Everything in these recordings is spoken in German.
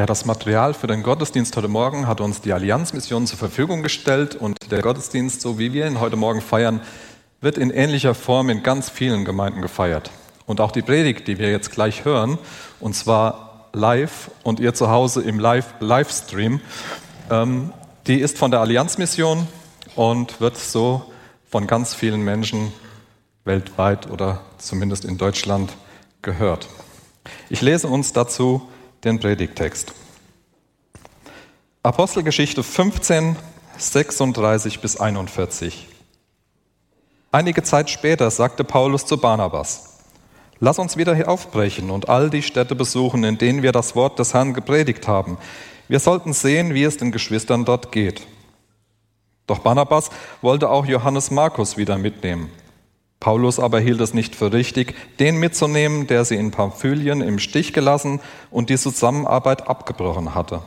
Ja, das Material für den Gottesdienst heute Morgen hat uns die Allianzmission zur Verfügung gestellt und der Gottesdienst, so wie wir ihn heute Morgen feiern, wird in ähnlicher Form in ganz vielen Gemeinden gefeiert. Und auch die Predigt, die wir jetzt gleich hören, und zwar live und ihr zu Hause im Live Livestream, ähm, die ist von der Allianzmission und wird so von ganz vielen Menschen weltweit oder zumindest in Deutschland gehört. Ich lese uns dazu den Predigtext. Apostelgeschichte 15, 36 bis 41. Einige Zeit später sagte Paulus zu Barnabas, Lass uns wieder hier aufbrechen und all die Städte besuchen, in denen wir das Wort des Herrn gepredigt haben. Wir sollten sehen, wie es den Geschwistern dort geht. Doch Barnabas wollte auch Johannes Markus wieder mitnehmen. Paulus aber hielt es nicht für richtig, den mitzunehmen, der sie in Pamphylien im Stich gelassen und die Zusammenarbeit abgebrochen hatte.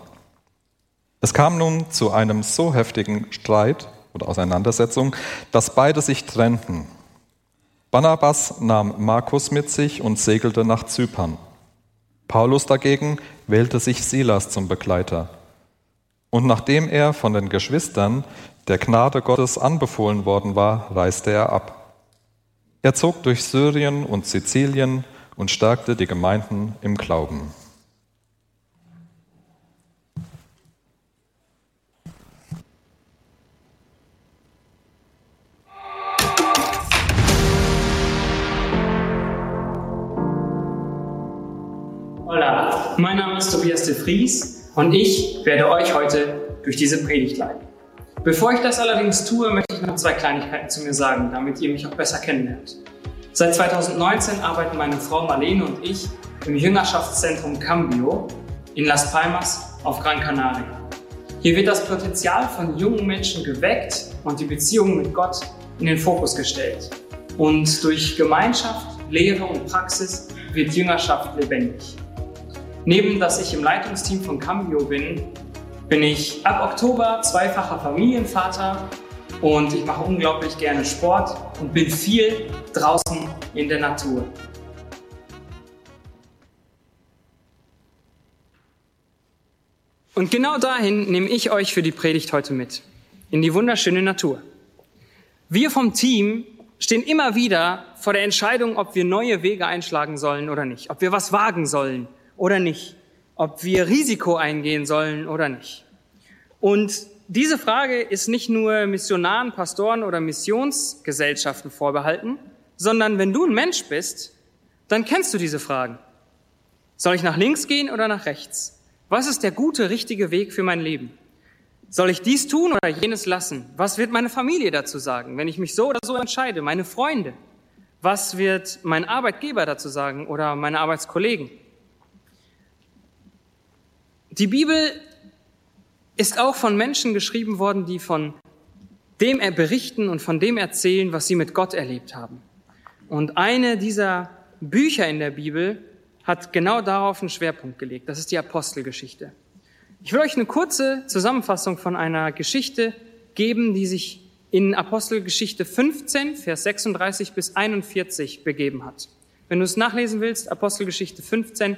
Es kam nun zu einem so heftigen Streit oder Auseinandersetzung, dass beide sich trennten. Barnabas nahm Markus mit sich und segelte nach Zypern. Paulus dagegen wählte sich Silas zum Begleiter. Und nachdem er von den Geschwistern der Gnade Gottes anbefohlen worden war, reiste er ab. Er zog durch Syrien und Sizilien und stärkte die Gemeinden im Glauben. Hola, mein Name ist Tobias de Vries und ich werde euch heute durch diese Predigt leiten. Bevor ich das allerdings tue, möchte ich noch zwei Kleinigkeiten zu mir sagen, damit ihr mich auch besser kennenlernt. Seit 2019 arbeiten meine Frau Marlene und ich im Jüngerschaftszentrum Cambio in Las Palmas auf Gran Canaria. Hier wird das Potenzial von jungen Menschen geweckt und die Beziehung mit Gott in den Fokus gestellt. Und durch Gemeinschaft, Lehre und Praxis wird Jüngerschaft lebendig. Neben dass ich im Leitungsteam von Cambio bin, bin ich ab Oktober zweifacher Familienvater und ich mache unglaublich gerne Sport und bin viel draußen in der Natur. Und genau dahin nehme ich euch für die Predigt heute mit, in die wunderschöne Natur. Wir vom Team stehen immer wieder vor der Entscheidung, ob wir neue Wege einschlagen sollen oder nicht, ob wir was wagen sollen oder nicht, ob wir Risiko eingehen sollen oder nicht. Und diese Frage ist nicht nur Missionaren, Pastoren oder Missionsgesellschaften vorbehalten, sondern wenn du ein Mensch bist, dann kennst du diese Fragen. Soll ich nach links gehen oder nach rechts? Was ist der gute, richtige Weg für mein Leben? Soll ich dies tun oder jenes lassen? Was wird meine Familie dazu sagen, wenn ich mich so oder so entscheide? Meine Freunde? Was wird mein Arbeitgeber dazu sagen oder meine Arbeitskollegen? Die Bibel ist auch von Menschen geschrieben worden, die von dem er berichten und von dem erzählen, was sie mit Gott erlebt haben. Und eine dieser Bücher in der Bibel hat genau darauf einen Schwerpunkt gelegt. Das ist die Apostelgeschichte. Ich will euch eine kurze Zusammenfassung von einer Geschichte geben, die sich in Apostelgeschichte 15, Vers 36 bis 41 begeben hat. Wenn du es nachlesen willst, Apostelgeschichte 15,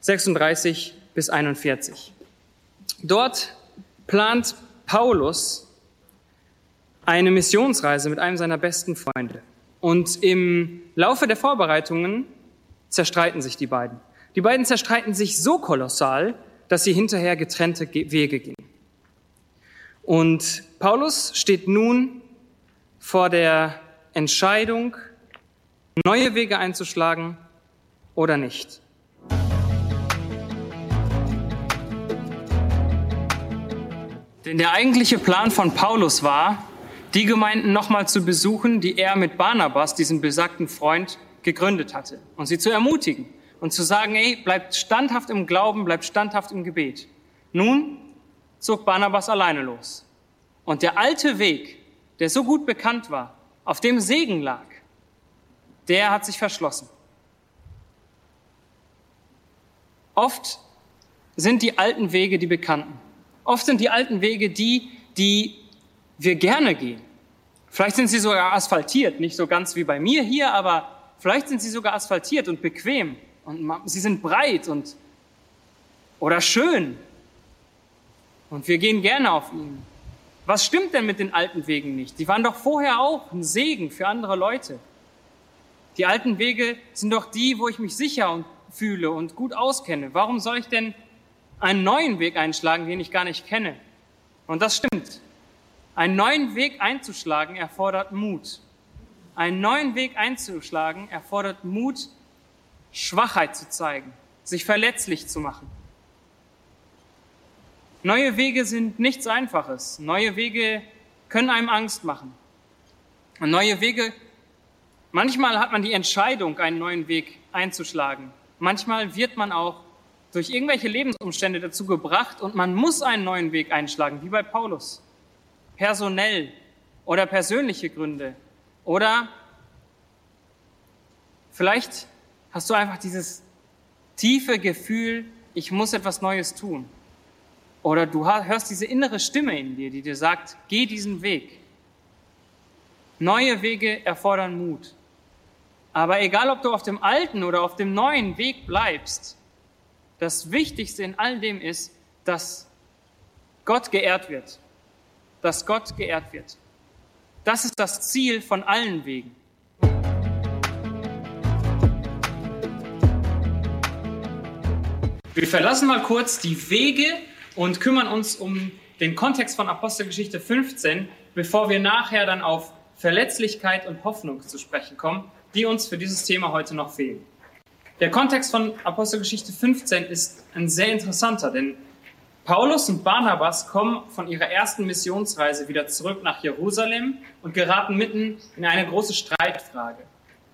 36 bis 41. Dort plant Paulus eine Missionsreise mit einem seiner besten Freunde. Und im Laufe der Vorbereitungen zerstreiten sich die beiden. Die beiden zerstreiten sich so kolossal, dass sie hinterher getrennte Wege gehen. Und Paulus steht nun vor der Entscheidung, neue Wege einzuschlagen oder nicht. Denn der eigentliche Plan von Paulus war, die Gemeinden nochmal zu besuchen, die er mit Barnabas, diesem besagten Freund, gegründet hatte. Und sie zu ermutigen und zu sagen, ey, bleibt standhaft im Glauben, bleibt standhaft im Gebet. Nun zog Barnabas alleine los. Und der alte Weg, der so gut bekannt war, auf dem Segen lag, der hat sich verschlossen. Oft sind die alten Wege die bekannten. Oft sind die alten Wege die, die wir gerne gehen. Vielleicht sind sie sogar asphaltiert, nicht so ganz wie bei mir hier, aber vielleicht sind sie sogar asphaltiert und bequem und sie sind breit und oder schön. Und wir gehen gerne auf ihn. Was stimmt denn mit den alten Wegen nicht? Die waren doch vorher auch ein Segen für andere Leute. Die alten Wege sind doch die, wo ich mich sicher fühle und gut auskenne. Warum soll ich denn einen neuen Weg einschlagen, den ich gar nicht kenne? Und das stimmt. Einen neuen Weg einzuschlagen erfordert Mut. Einen neuen Weg einzuschlagen erfordert Mut, Schwachheit zu zeigen, sich verletzlich zu machen. Neue Wege sind nichts Einfaches. Neue Wege können einem Angst machen. Und neue Wege, manchmal hat man die Entscheidung, einen neuen Weg einzuschlagen. Manchmal wird man auch durch irgendwelche Lebensumstände dazu gebracht und man muss einen neuen Weg einschlagen, wie bei Paulus. Personell oder persönliche Gründe. Oder vielleicht hast du einfach dieses tiefe Gefühl, ich muss etwas Neues tun. Oder du hörst diese innere Stimme in dir, die dir sagt, geh diesen Weg. Neue Wege erfordern Mut. Aber egal, ob du auf dem alten oder auf dem neuen Weg bleibst, das Wichtigste in all dem ist, dass Gott geehrt wird. Dass Gott geehrt wird. Das ist das Ziel von allen Wegen. Wir verlassen mal kurz die Wege und kümmern uns um den Kontext von Apostelgeschichte 15, bevor wir nachher dann auf Verletzlichkeit und Hoffnung zu sprechen kommen, die uns für dieses Thema heute noch fehlen. Der Kontext von Apostelgeschichte 15 ist ein sehr interessanter, denn Paulus und Barnabas kommen von ihrer ersten Missionsreise wieder zurück nach Jerusalem und geraten mitten in eine große Streitfrage.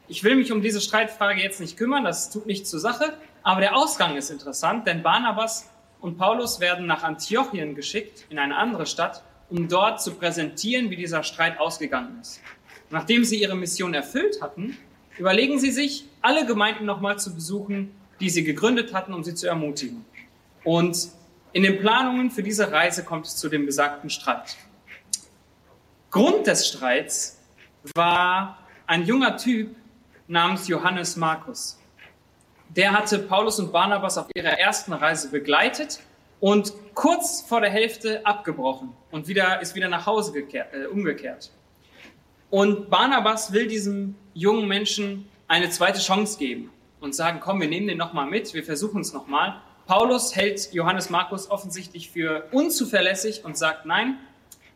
Ich will mich um diese Streitfrage jetzt nicht kümmern, das tut nichts zur Sache, aber der Ausgang ist interessant, denn Barnabas und Paulus werden nach Antiochien geschickt, in eine andere Stadt, um dort zu präsentieren, wie dieser Streit ausgegangen ist. Nachdem sie ihre Mission erfüllt hatten, überlegen Sie sich, alle Gemeinden nochmal zu besuchen, die Sie gegründet hatten, um sie zu ermutigen. Und in den Planungen für diese Reise kommt es zu dem besagten Streit. Grund des Streits war ein junger Typ namens Johannes Markus. Der hatte Paulus und Barnabas auf ihrer ersten Reise begleitet und kurz vor der Hälfte abgebrochen und wieder, ist wieder nach Hause gekehrt, äh, umgekehrt. Und Barnabas will diesem jungen Menschen eine zweite Chance geben und sagen, komm, wir nehmen den nochmal mit, wir versuchen es nochmal. Paulus hält Johannes Markus offensichtlich für unzuverlässig und sagt, nein,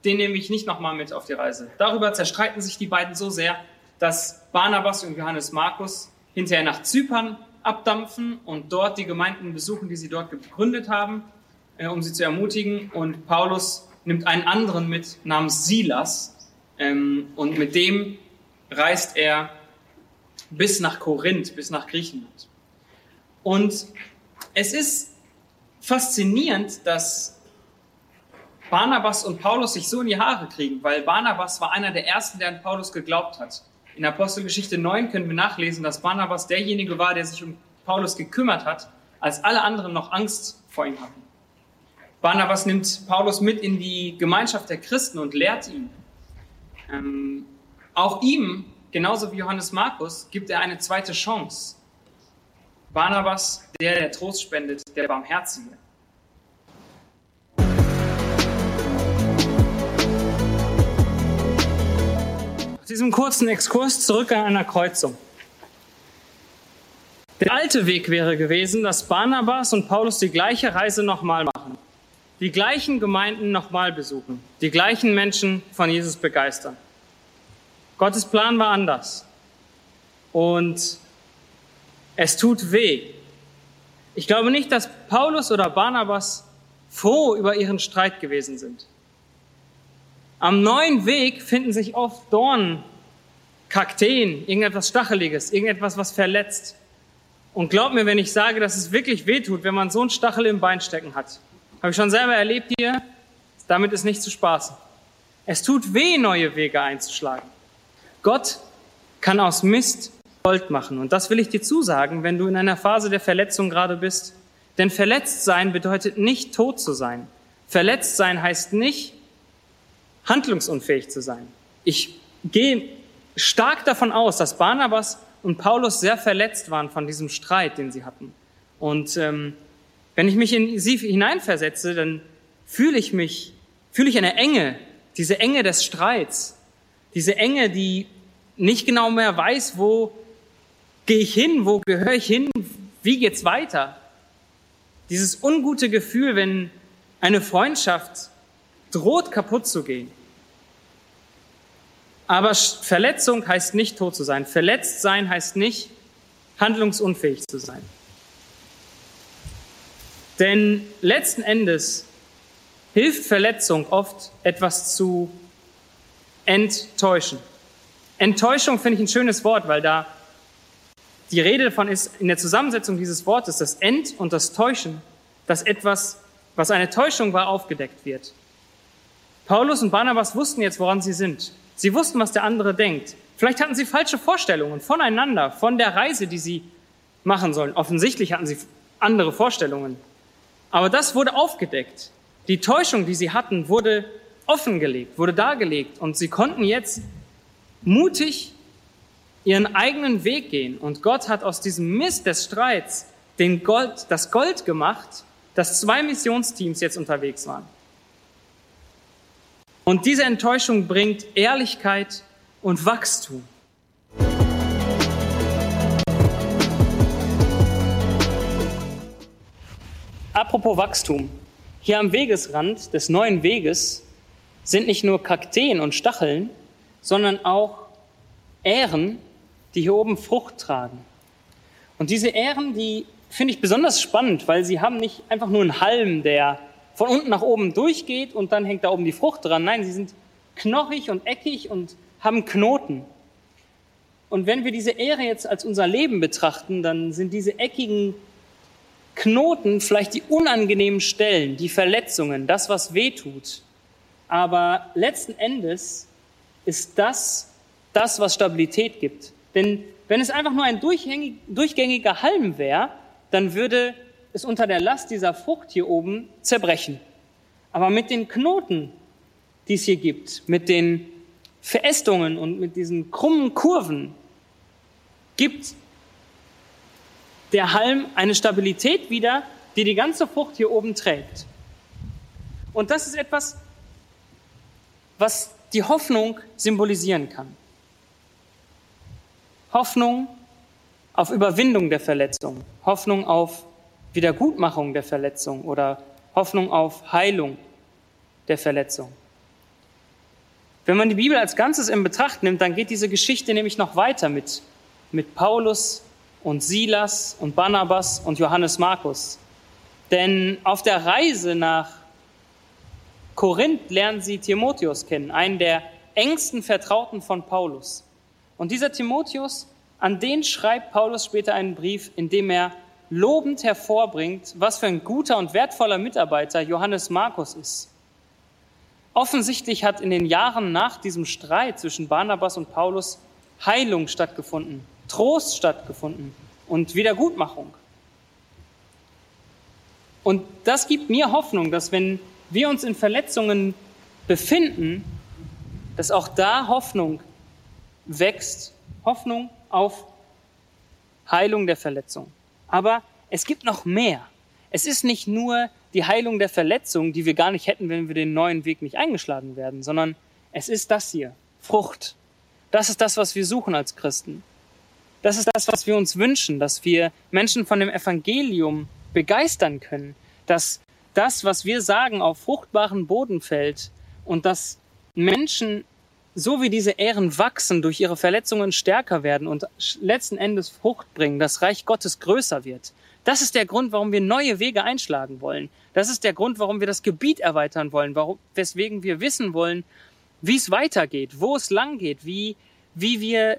den nehme ich nicht nochmal mit auf die Reise. Darüber zerstreiten sich die beiden so sehr, dass Barnabas und Johannes Markus hinterher nach Zypern abdampfen und dort die Gemeinden besuchen, die sie dort gegründet haben, äh, um sie zu ermutigen. Und Paulus nimmt einen anderen mit namens Silas, ähm, und mit dem reist er bis nach Korinth, bis nach Griechenland. Und es ist faszinierend, dass Barnabas und Paulus sich so in die Haare kriegen, weil Barnabas war einer der ersten, der an Paulus geglaubt hat. In Apostelgeschichte 9 können wir nachlesen, dass Barnabas derjenige war, der sich um Paulus gekümmert hat, als alle anderen noch Angst vor ihm hatten. Barnabas nimmt Paulus mit in die Gemeinschaft der Christen und lehrt ihn. Auch ihm, genauso wie Johannes Markus, gibt er eine zweite Chance. Barnabas, der, der Trost spendet, der Barmherzige. Nach diesem kurzen Exkurs zurück an einer Kreuzung. Der alte Weg wäre gewesen, dass Barnabas und Paulus die gleiche Reise nochmal machen die gleichen Gemeinden nochmal besuchen, die gleichen Menschen von Jesus begeistern. Gottes Plan war anders. Und es tut weh. Ich glaube nicht, dass Paulus oder Barnabas froh über ihren Streit gewesen sind. Am neuen Weg finden sich oft Dornen, Kakteen, irgendetwas Stacheliges, irgendetwas, was verletzt. Und glaub mir, wenn ich sage, dass es wirklich weh tut, wenn man so einen Stachel im Bein stecken hat. Habe ich schon selber erlebt hier. Damit ist nicht zu spaßen. Es tut weh, neue Wege einzuschlagen. Gott kann aus Mist Gold machen. Und das will ich dir zusagen, wenn du in einer Phase der Verletzung gerade bist. Denn verletzt sein bedeutet nicht tot zu sein. Verletzt sein heißt nicht handlungsunfähig zu sein. Ich gehe stark davon aus, dass Barnabas und Paulus sehr verletzt waren von diesem Streit, den sie hatten. Und ähm, Wenn ich mich in sie hineinversetze, dann fühle ich mich, fühle ich eine Enge, diese Enge des Streits, diese Enge, die nicht genau mehr weiß, wo gehe ich hin, wo gehöre ich hin, wie geht's weiter? Dieses ungute Gefühl, wenn eine Freundschaft droht kaputt zu gehen. Aber Verletzung heißt nicht tot zu sein. Verletzt sein heißt nicht handlungsunfähig zu sein. Denn letzten Endes hilft Verletzung oft etwas zu enttäuschen. Enttäuschung finde ich ein schönes Wort, weil da die Rede davon ist, in der Zusammensetzung dieses Wortes, das Ent und das Täuschen, dass etwas, was eine Täuschung war, aufgedeckt wird. Paulus und Barnabas wussten jetzt, woran sie sind. Sie wussten, was der andere denkt. Vielleicht hatten sie falsche Vorstellungen voneinander, von der Reise, die sie machen sollen. Offensichtlich hatten sie andere Vorstellungen. Aber das wurde aufgedeckt. Die Täuschung, die sie hatten, wurde offengelegt, wurde dargelegt. Und sie konnten jetzt mutig ihren eigenen Weg gehen. Und Gott hat aus diesem Mist des Streits den Gold, das Gold gemacht, dass zwei Missionsteams jetzt unterwegs waren. Und diese Enttäuschung bringt Ehrlichkeit und Wachstum. Apropos Wachstum. Hier am Wegesrand des neuen Weges sind nicht nur Kakteen und Stacheln, sondern auch Ähren, die hier oben Frucht tragen. Und diese Ähren, die finde ich besonders spannend, weil sie haben nicht einfach nur einen Halm, der von unten nach oben durchgeht und dann hängt da oben die Frucht dran. Nein, sie sind knochig und eckig und haben Knoten. Und wenn wir diese Ähre jetzt als unser Leben betrachten, dann sind diese eckigen Knoten vielleicht die unangenehmen Stellen, die Verletzungen, das, was weh tut. Aber letzten Endes ist das das, was Stabilität gibt. Denn wenn es einfach nur ein durchgängiger Halm wäre, dann würde es unter der Last dieser Frucht hier oben zerbrechen. Aber mit den Knoten, die es hier gibt, mit den Verästungen und mit diesen krummen Kurven, gibt der Halm eine Stabilität wieder, die die ganze Frucht hier oben trägt. Und das ist etwas, was die Hoffnung symbolisieren kann. Hoffnung auf Überwindung der Verletzung, Hoffnung auf Wiedergutmachung der Verletzung oder Hoffnung auf Heilung der Verletzung. Wenn man die Bibel als Ganzes in Betracht nimmt, dann geht diese Geschichte nämlich noch weiter mit, mit Paulus und Silas und Barnabas und Johannes Markus. Denn auf der Reise nach Korinth lernen sie Timotheus kennen, einen der engsten Vertrauten von Paulus. Und dieser Timotheus, an den schreibt Paulus später einen Brief, in dem er lobend hervorbringt, was für ein guter und wertvoller Mitarbeiter Johannes Markus ist. Offensichtlich hat in den Jahren nach diesem Streit zwischen Barnabas und Paulus Heilung stattgefunden, Trost stattgefunden und Wiedergutmachung. Und das gibt mir Hoffnung, dass wenn wir uns in Verletzungen befinden, dass auch da Hoffnung wächst Hoffnung auf Heilung der Verletzung. Aber es gibt noch mehr. Es ist nicht nur die Heilung der Verletzung, die wir gar nicht hätten, wenn wir den neuen Weg nicht eingeschlagen werden, sondern es ist das hier, Frucht. Das ist das, was wir suchen als Christen. Das ist das, was wir uns wünschen, dass wir Menschen von dem Evangelium begeistern können, dass das, was wir sagen, auf fruchtbaren Boden fällt und dass Menschen so wie diese Ehren wachsen, durch ihre Verletzungen stärker werden und letzten Endes Frucht bringen, das Reich Gottes größer wird. Das ist der Grund, warum wir neue Wege einschlagen wollen. Das ist der Grund, warum wir das Gebiet erweitern wollen, warum, weswegen wir wissen wollen, wie es weitergeht, wo es lang geht, wie, wie wir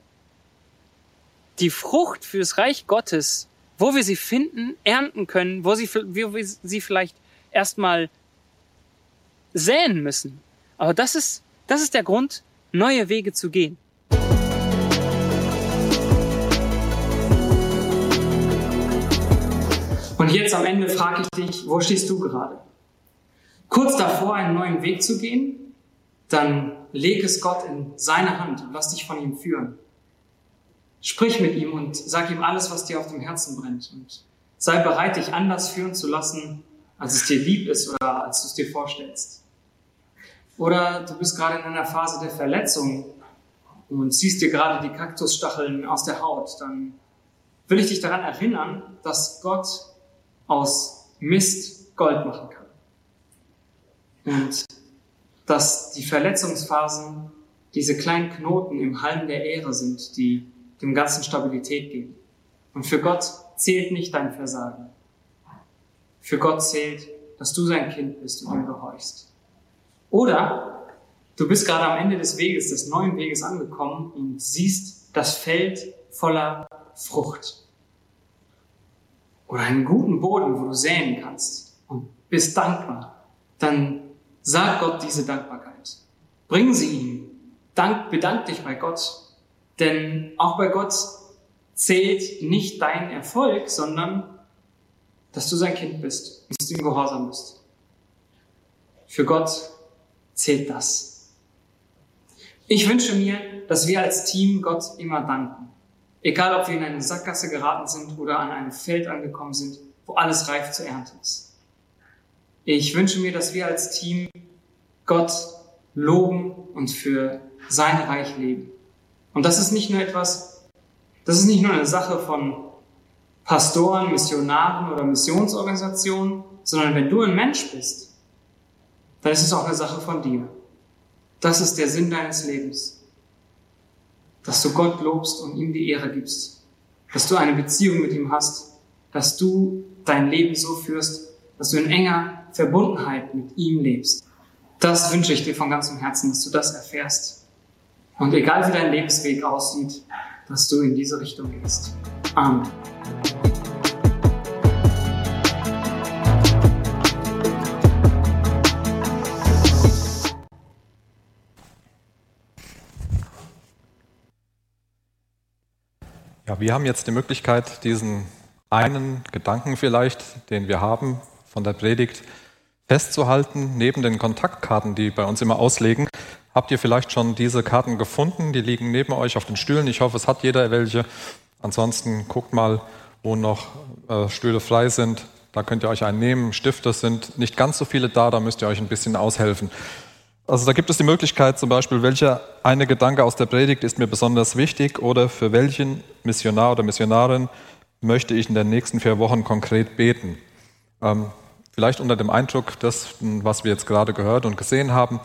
die Frucht fürs Reich Gottes, wo wir sie finden, ernten können, wo, sie, wo wir sie vielleicht erstmal säen müssen. Aber das ist, das ist der Grund, neue Wege zu gehen. Und jetzt am Ende frage ich dich, wo stehst du gerade? Kurz davor, einen neuen Weg zu gehen? Dann leg es Gott in seine Hand und lass dich von ihm führen. Sprich mit ihm und sag ihm alles, was dir auf dem Herzen brennt. Und sei bereit, dich anders führen zu lassen, als es dir lieb ist oder als du es dir vorstellst. Oder du bist gerade in einer Phase der Verletzung und ziehst dir gerade die Kaktusstacheln aus der Haut, dann will ich dich daran erinnern, dass Gott aus Mist Gold machen kann. Und dass die Verletzungsphasen diese kleinen Knoten im Halm der Ehre sind, die dem Ganzen Stabilität geben. Und für Gott zählt nicht dein Versagen. Für Gott zählt, dass du sein Kind bist und ihm gehorchst. Oder du bist gerade am Ende des Weges, des neuen Weges angekommen und siehst das Feld voller Frucht. Oder einen guten Boden, wo du säen kannst und bist dankbar. Dann sag Gott diese Dankbarkeit. Bring sie ihm. Dank, bedank dich bei Gott. Denn auch bei Gott zählt nicht dein Erfolg, sondern dass du sein Kind bist und dass du ihm gehorsam bist. Für Gott zählt das. Ich wünsche mir, dass wir als Team Gott immer danken. Egal, ob wir in eine Sackgasse geraten sind oder an einem Feld angekommen sind, wo alles reif zur Ernte ist. Ich wünsche mir, dass wir als Team Gott loben und für sein Reich leben. Und das ist nicht nur etwas, das ist nicht nur eine Sache von Pastoren, Missionaren oder Missionsorganisationen, sondern wenn du ein Mensch bist, dann ist es auch eine Sache von dir. Das ist der Sinn deines Lebens. Dass du Gott lobst und ihm die Ehre gibst. Dass du eine Beziehung mit ihm hast. Dass du dein Leben so führst, dass du in enger Verbundenheit mit ihm lebst. Das wünsche ich dir von ganzem Herzen, dass du das erfährst. Und egal wie dein Lebensweg aussieht, dass du in diese Richtung gehst. Amen. Ja, wir haben jetzt die Möglichkeit, diesen einen Gedanken vielleicht, den wir haben von der Predigt, festzuhalten. Neben den Kontaktkarten, die bei uns immer auslegen, habt ihr vielleicht schon diese Karten gefunden. Die liegen neben euch auf den Stühlen. Ich hoffe, es hat jeder welche. Ansonsten guckt mal, wo noch äh, Stühle frei sind. Da könnt ihr euch einen nehmen. Stifte sind nicht ganz so viele da, da müsst ihr euch ein bisschen aushelfen. Also da gibt es die Möglichkeit zum Beispiel, welcher eine Gedanke aus der Predigt ist mir besonders wichtig oder für welchen Missionar oder Missionarin möchte ich in den nächsten vier Wochen konkret beten. Ähm, vielleicht unter dem Eindruck des, was wir jetzt gerade gehört und gesehen haben,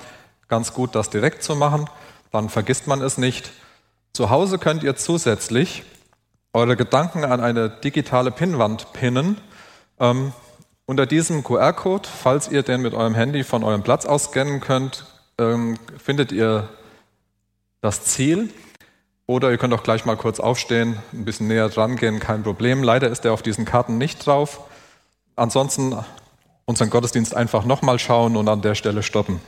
ganz gut, das direkt zu machen. Dann vergisst man es nicht. Zu Hause könnt ihr zusätzlich eure Gedanken an eine digitale Pinnwand pinnen. Ähm, unter diesem QR-Code, falls ihr den mit eurem Handy von eurem Platz aus scannen könnt, ähm, findet ihr das Ziel. Oder ihr könnt auch gleich mal kurz aufstehen, ein bisschen näher dran gehen, kein Problem. Leider ist er auf diesen Karten nicht drauf. Ansonsten unseren Gottesdienst einfach nochmal schauen und an der Stelle stoppen.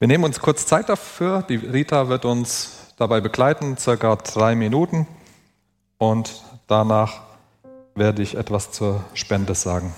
Wir nehmen uns kurz Zeit dafür. Die Rita wird uns dabei begleiten, circa drei Minuten. Und danach werde ich etwas zur Spende sagen.